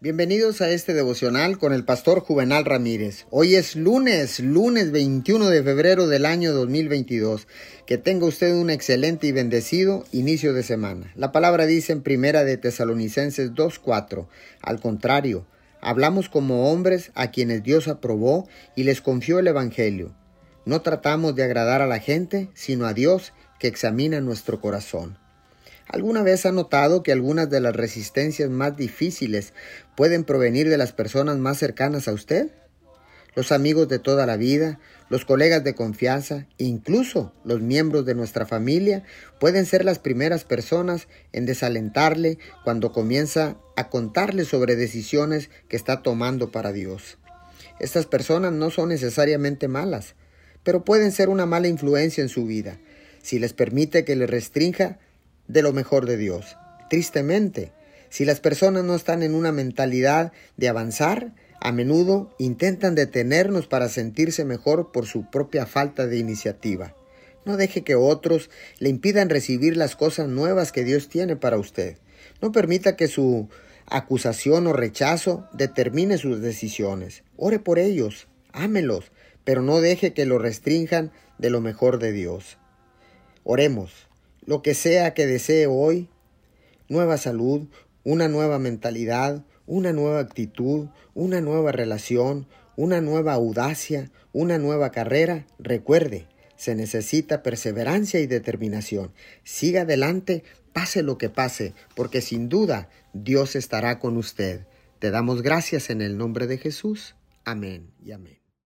Bienvenidos a este devocional con el pastor Juvenal Ramírez. Hoy es lunes, lunes 21 de febrero del año 2022. Que tenga usted un excelente y bendecido inicio de semana. La palabra dice en primera de Tesalonicenses 2.4. Al contrario, hablamos como hombres a quienes Dios aprobó y les confió el Evangelio. No tratamos de agradar a la gente, sino a Dios que examina nuestro corazón. ¿Alguna vez ha notado que algunas de las resistencias más difíciles pueden provenir de las personas más cercanas a usted? Los amigos de toda la vida, los colegas de confianza, incluso los miembros de nuestra familia pueden ser las primeras personas en desalentarle cuando comienza a contarle sobre decisiones que está tomando para Dios. Estas personas no son necesariamente malas, pero pueden ser una mala influencia en su vida. Si les permite que le restrinja de lo mejor de Dios. Tristemente, si las personas no están en una mentalidad de avanzar, a menudo intentan detenernos para sentirse mejor por su propia falta de iniciativa. No deje que otros le impidan recibir las cosas nuevas que Dios tiene para usted. No permita que su acusación o rechazo determine sus decisiones. Ore por ellos, ámelos, pero no deje que lo restrinjan de lo mejor de Dios. Oremos lo que sea que desee hoy, nueva salud, una nueva mentalidad, una nueva actitud, una nueva relación, una nueva audacia, una nueva carrera, recuerde, se necesita perseverancia y determinación. Siga adelante, pase lo que pase, porque sin duda Dios estará con usted. Te damos gracias en el nombre de Jesús. Amén y amén.